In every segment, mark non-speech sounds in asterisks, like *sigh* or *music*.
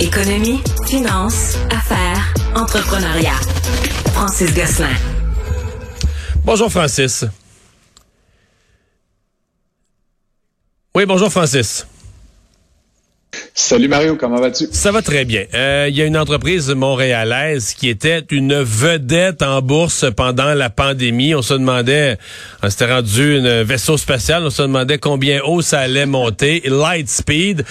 Économie, finance, affaires, entrepreneuriat. Francis Gosselin. Bonjour Francis. Oui, bonjour Francis. Salut Mario, comment vas-tu? Ça va très bien. Euh, Il y a une entreprise montréalaise qui était une vedette en bourse pendant la pandémie. On se demandait, on s'était rendu un vaisseau spatial, on se demandait combien haut ça allait monter. Lightspeed.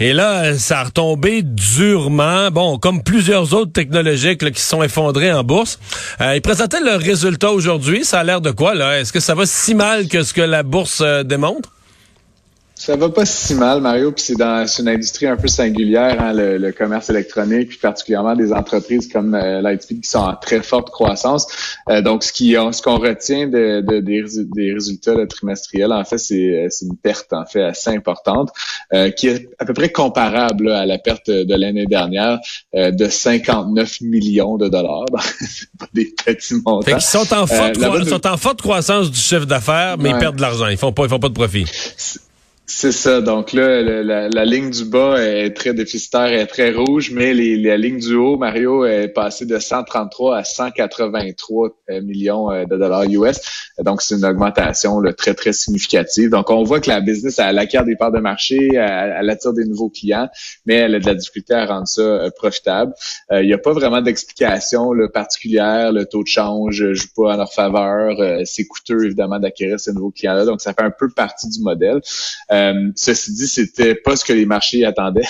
Et là, ça a retombé durement. Bon, comme plusieurs autres technologiques qui sont effondrés en bourse. Euh, ils présentaient leurs résultats aujourd'hui. Ça a l'air de quoi, là? Est-ce que ça va si mal que ce que la bourse euh, démontre? Ça va pas si mal, Mario, puis c'est dans une industrie un peu singulière, hein, le, commerce électronique, puis particulièrement des entreprises comme euh, Lightspeed qui sont en très forte croissance. Euh, donc, ce qui ce qu'on retient de, des, résultats trimestriels, en fait, c'est une perte en fait assez importante, euh, qui est à peu près comparable à la perte de l'année dernière de 59 millions de dollars. *laughs* c'est pas des petits montants. Ils sont en forte, sont en forte croissance du chiffre d'affaires, mais ils perdent de l'argent. Ils font pas, ils font pas de profit. C'est ça. Donc là, la, ligne du bas est très déficitaire, est très rouge, mais les, la ligne du haut, Mario, est passée de 133 à 183 euh, millions euh, de dollars US. Donc c'est une augmentation très très significative. Donc on voit que la business elle acquiert des parts de marché, elle, attire des nouveaux clients, mais elle a de la difficulté à rendre ça euh, profitable. Il n'y a pas vraiment d'explication particulière. Le taux de change joue pas en leur faveur. c'est coûteux évidemment d'acquérir ces nouveaux clients-là. Donc ça fait un peu partie du modèle. Euh, ceci dit, c'était pas ce que les marchés attendaient.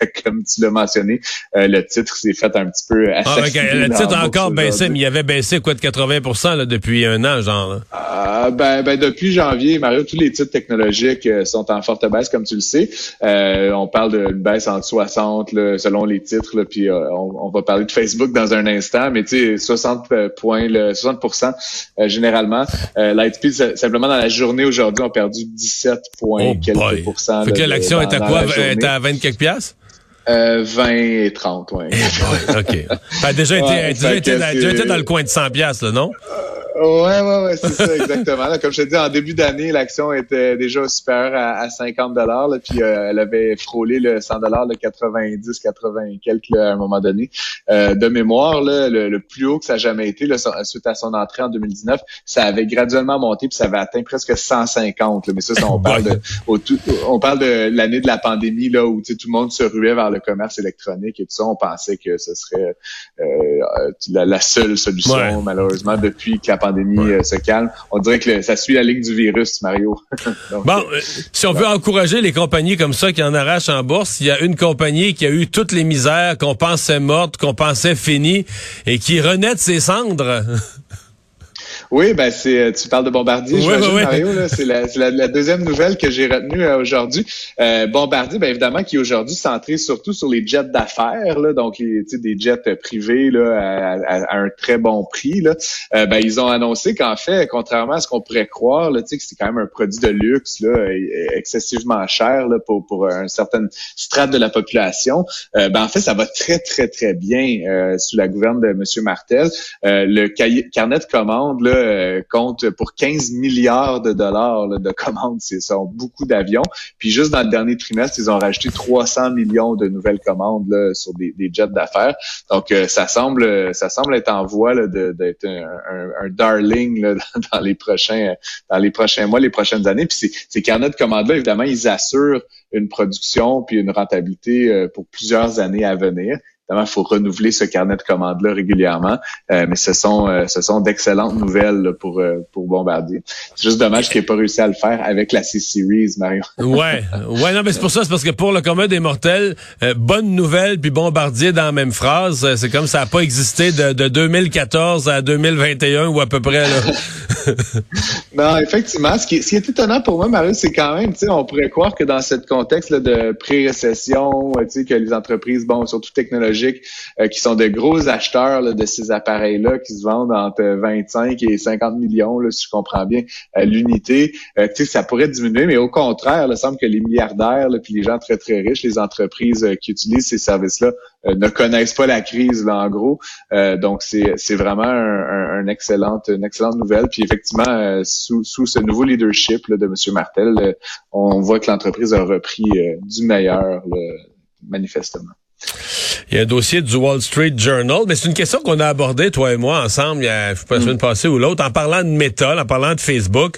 *laughs* comme tu l'as mentionné, euh, le titre s'est fait un petit peu ah, Le titre a encore baissé, mais il avait baissé quoi de 80 là, depuis un an, genre. Ah, ben, ben, depuis janvier, Mario, tous les titres technologiques euh, sont en forte baisse, comme tu le sais. on parle d'une baisse entre 60 selon les titres, puis on, va parler de Facebook dans un instant, mais tu sais, 60 points, le 60% généralement. Lightspeed, simplement dans la journée aujourd'hui, ont perdu 17 points. Oh fait que l'action est à quoi? Est à 20 quelques piastres? Euh, 20 et 30, oui. OK. *laughs* Ben, déjà, été, déjà, été, déjà été dans le coin de 100 piastres, non? Ouais, ouais, ouais, c'est ça, exactement. comme je te dis, en début d'année, l'action était déjà supérieure à, à 50 dollars, puis euh, elle avait frôlé le 100 dollars, le 90, 80 quelques à un moment donné. Euh, de mémoire, là, le, plus haut que ça n'a jamais été, là, suite à son entrée en 2019, ça avait graduellement monté, puis ça avait atteint presque 150. mais ça, on *laughs* parle de, on parle de l'année de la pandémie, là, où tout le monde se ruait vers le commerce électronique et tout ça. On pensait que ce serait euh, la, seule solution, malheureusement, depuis que la pandémie pandémie euh, se calme. On dirait que ça suit la ligne du virus, Mario. *laughs* bon, euh, euh, si on veut encourager les compagnies comme ça qui en arrachent en bourse, il y a une compagnie qui a eu toutes les misères qu'on pensait mortes, qu'on pensait finies et qui renaît de ses cendres. *laughs* Oui, ben c'est euh, tu parles de Bombardier, oui, oui, Mario. C'est la, la, la, deuxième nouvelle que j'ai retenue euh, aujourd'hui. Euh, Bombardier, bien évidemment, qui est aujourd'hui centré surtout sur les jets d'affaires, là, donc les, des jets privés là, à, un très bon prix. Là. ben, ils ont annoncé qu'en fait, contrairement à ce qu'on pourrait croire, là, que c'est quand même un produit de luxe là, excessivement cher là, pour, pour un certain strate de la population. ben, en fait, ça va très, très, très bien sous la gouverne de M. Martel. le carnet de commandes là, euh, compte pour 15 milliards de dollars de commandes. Ce sont beaucoup d'avions. Puis juste dans le dernier trimestre, ils ont rajouté 300 millions de nouvelles commandes là, sur des, jets d'affaires. Donc euh, ça semble ça semble être en voie d'être un, darling *laughs* dans les prochains dans les prochains mois, les prochaines années. Puis ces, carnets de commandes là, évidemment, ils assurent une production puis une rentabilité euh, pour plusieurs années à venir. Évidemment, il faut renouveler ce carnet de commandes-là régulièrement, euh, mais ce sont euh, ce sont d'excellentes nouvelles pour euh, pour Bombardier. C'est juste dommage qu'il n'ait pas réussi à le faire avec la C-Series, Mario. ouais, ouais, non, mais c'est pour ça, c'est parce que pour le commun des mortels, bonne nouvelle puis Bombardier dans la même phrase, c'est comme ça n'a pas existé de, de 2014 à 2021 ou à peu près là. *laughs* non, effectivement, ce qui, est étonnant pour moi, Mario, c'est quand même, tu sais, on pourrait croire que dans ce contexte là, de pré-récession, tu sais, que les entreprises, bon, surtout technologiques euh, qui sont de gros acheteurs de ces appareils-là qui se vendent entre 25 et 50 millions, là, si je comprends bien, à l'unité. Euh, ça pourrait diminuer, mais au contraire, il semble que les milliardaires, puis les gens très, très riches, les entreprises euh, qui utilisent ces services-là ne connaissent pas la crise, là, en gros. donc, c'est vraiment un, excellente, une excellente nouvelle. Puis effectivement, sous, sous ce nouveau leadership de M. Martel, on voit que l'entreprise a repris du meilleur, manifestement. Il y a un dossier du Wall Street Journal, mais c'est une question qu'on a abordée, toi et moi, ensemble, il y a, je sais pas, la semaine mm. passée ou l'autre, en parlant de méta, en parlant de Facebook.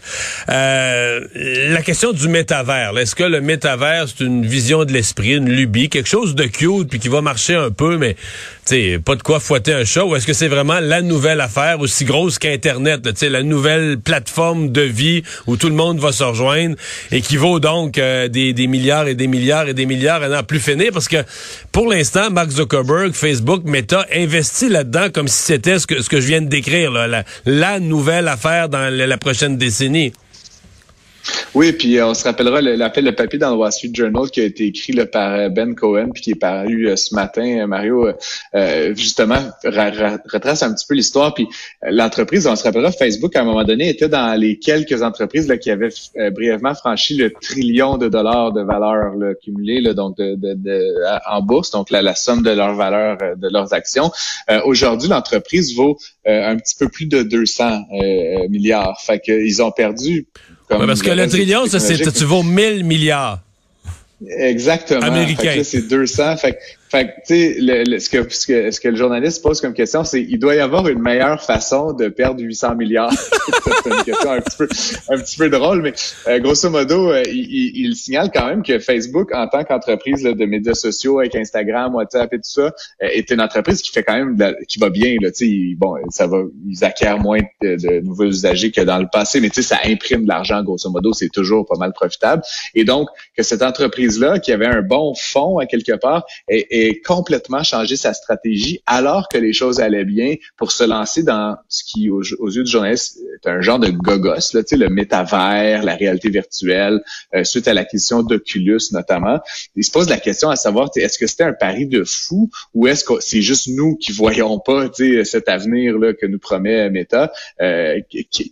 Euh, la question du métavers. Est-ce que le métavers, c'est une vision de l'esprit, une lubie, quelque chose de cute, puis qui va marcher un peu, mais sais, pas de quoi fouetter un chat, ou est-ce que c'est vraiment la nouvelle affaire aussi grosse qu'Internet, la nouvelle plateforme de vie où tout le monde va se rejoindre et qui vaut donc euh, des, milliards et des milliards et des milliards à n'en plus finir, parce que pour l'instant, Mark Zuckerberg, Facebook, Meta investit là-dedans comme si c'était ce que, je viens de décrire, la, nouvelle affaire dans la prochaine décennie. Oui, puis euh, on se rappellera l'appel le papier dans le Wall Street Journal qui a été écrit par euh, Ben Cohen puis qui est paru euh, ce matin, Mario, justement, retrace un petit peu l'histoire. Puis l'entreprise, on se rappellera, Facebook, à un moment donné, était dans les quelques entreprises là, qui avaient brièvement franchi le trillion de dollars de valeur là, là, donc de, en bourse, donc la, la somme de leur valeur de leurs actions. Aujourd'hui, l'entreprise vaut un petit peu plus de 200 milliards. Fait qu'ils ont perdu parce que le trillion, ça, c'est, tu vaux 1000 milliards. Exactement. Américain. c'est 200. Fait fait que, tu sais, le, ce, que, ce, que, ce que le journaliste pose comme question, c'est il doit y avoir une meilleure façon de perdre 800 milliards. *laughs* c'est une question un petit peu, un petit peu drôle, mais euh, grosso modo, euh, il, il, signale quand même que Facebook, en tant qu'entreprise de médias sociaux avec Instagram, WhatsApp et tout ça, euh, est une entreprise qui fait quand même qui va bien. Là, bon, ça va, ils acquièrent moins de, de, nouveaux usagers que dans le passé, mais ça imprime de l'argent, grosso modo, c'est toujours pas mal profitable. Et donc, que cette entreprise-là, qui avait un bon fond à quelque part, est complètement changé sa stratégie alors que les choses allaient bien pour se lancer dans ce qui, aux, yeux du journaliste, un genre de gogos, là, le métavers, la réalité virtuelle, euh, suite à l'acquisition d'Oculus notamment. Il se pose la question à savoir, est-ce que c'était un pari de fou ou est-ce que c'est juste nous qui voyons pas cet avenir là, que nous promet Meta? Euh,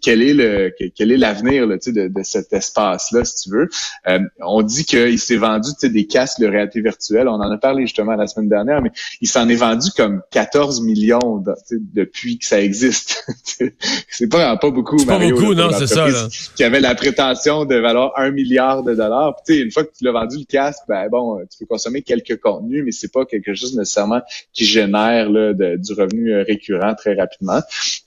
quel est le quel est l'avenir de, de cet espace-là, si tu veux? Euh, on dit qu'il s'est vendu des casques de réalité virtuelle. On en a parlé justement la semaine dernière, mais il s'en est vendu comme 14 millions depuis que ça existe. *laughs* c'est pas pas beaucoup, C'est pas beaucoup, non, c'est ça. Qui avait la prétention de valoir un milliard de dollars. Puis, une fois que tu l'as vendu le casque, ben bon, tu peux consommer quelques contenus, mais c'est pas quelque chose nécessairement qui génère là, du revenu euh, récurrent très rapidement.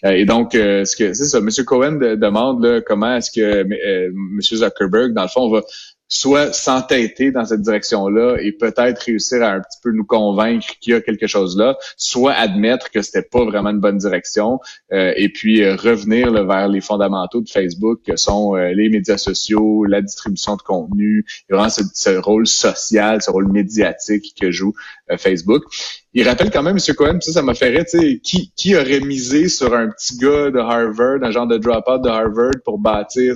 Euh, et donc, euh, ce que c'est ça, M. Cohen demande là, comment est-ce que M. Zuckerberg, dans le fond, va soit s'entêter dans cette direction-là et peut-être réussir à un petit peu nous convaincre qu'il y a quelque chose là, soit admettre que c'était pas vraiment une bonne direction euh, et puis euh, revenir vers les fondamentaux de Facebook que sont euh, les médias sociaux, la distribution de contenu, vraiment ce, rôle social, ce rôle médiatique que joue Facebook. Il rappelle quand même, M. Cohen, ça, ça m'a fait rire, qui, qui aurait misé sur un petit gars de Harvard, un genre de drop-out de Harvard pour bâtir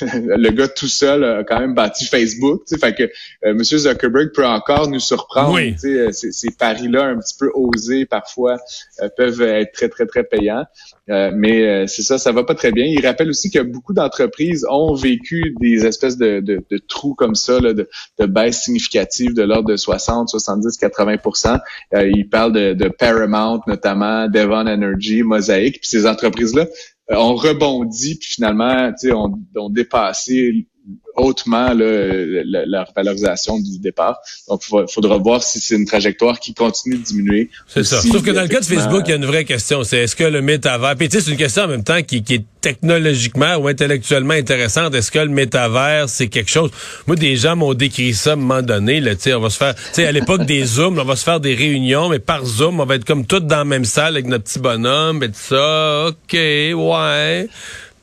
*laughs* le gars tout seul a quand même bâti Facebook. Fait que euh, M. Zuckerberg peut encore nous surprendre. Euh, ces, paris-là un petit peu osés parfois euh, peuvent être très, très, très payants. mais c'est ça, ça va pas très bien. Il rappelle aussi que beaucoup d'entreprises ont vécu des espèces de, de, de trous comme ça, là, de, de baisse significative de l'ordre de 60, 70, 80% Il parle de, de Paramount notamment, Devon Energy, Mosaic. Puis ces entreprises-là euh, on rebondit, puis finalement, on, on dépassé hautement la, valorisation du départ. Donc, il faudra voir si c'est une trajectoire qui continue de diminuer. C'est ça. Sauf que dans le cas de Facebook, il y a une vraie question. C'est est-ce que le métavers... Puis tu sais, c'est une question en même temps qui, qui est technologiquement ou intellectuellement intéressante. Est-ce que le métavers, c'est quelque chose... Moi, des gens m'ont décrit ça à un moment donné. Là, on va se faire... Tu sais, à l'époque des *laughs* Zooms, on va se faire des réunions, mais par Zoom, on va être comme tous dans la même salle avec notre petit bonhomme et tout ça. OK, ouais.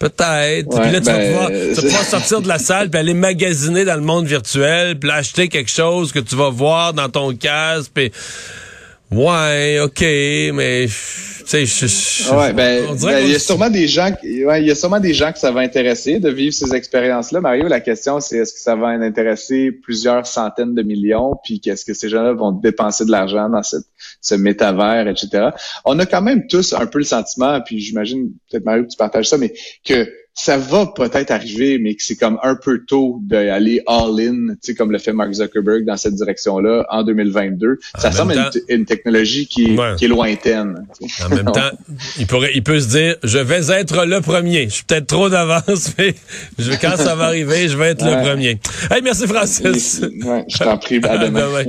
Peut-être. puis là, tu, vas ben, pouvoir, tu, vas sortir de la salle puis aller magasiner dans le monde virtuel, puis acheter quelque chose que tu vas voir dans ton casque, puis ouais, ok, mais tu sais, ouais, ben, ben il y a sûrement des gens, ouais, il y a sûrement des gens que ça va intéresser de vivre ces expériences-là. Mario, la question c'est est-ce que ça va intéresser plusieurs centaines de millions, puis qu'est-ce que ces gens-là vont dépenser de l'argent dans cette, ce métavers, etc. On a quand même tous un peu le sentiment, puis j'imagine peut-être Mario tu partages ça, mais que ça va peut-être arriver, mais que c'est comme un peu tôt d'aller all-in, tu sais, comme le fait Mark Zuckerberg dans cette direction-là en 2022. ça semble une, technologie qui, qui, est lointaine. En même *laughs* temps, il pourrait, il peut se dire, je vais être le premier. Je suis peut-être trop d'avance, *laughs* mais je, quand ça va arriver, je vais être le premier. Hey, merci Francis. je t'en prie, à *laughs* demain.